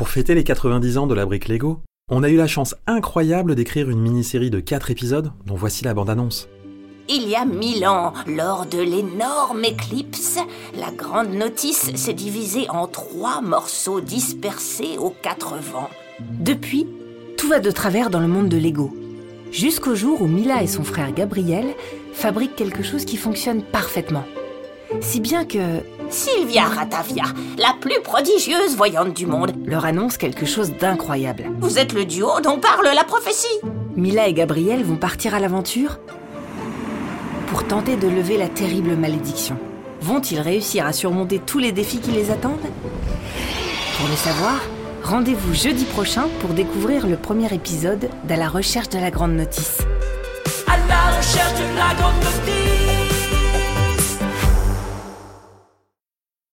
Pour fêter les 90 ans de la brique Lego, on a eu la chance incroyable d'écrire une mini-série de 4 épisodes dont voici la bande-annonce. Il y a mille ans, lors de l'énorme éclipse, la grande notice s'est divisée en trois morceaux dispersés aux quatre vents. Depuis, tout va de travers dans le monde de Lego. Jusqu'au jour où Mila et son frère Gabriel fabriquent quelque chose qui fonctionne parfaitement. Si bien que Sylvia Ratavia, la plus prodigieuse voyante du monde, leur annonce quelque chose d'incroyable. vous êtes le duo dont parle la prophétie. Mila et Gabriel vont partir à l'aventure pour tenter de lever la terrible malédiction. Vont-ils réussir à surmonter tous les défis qui les attendent? Pour le savoir, rendez-vous jeudi prochain pour découvrir le premier épisode d'À la recherche de la grande notice. à la recherche de la grande notice.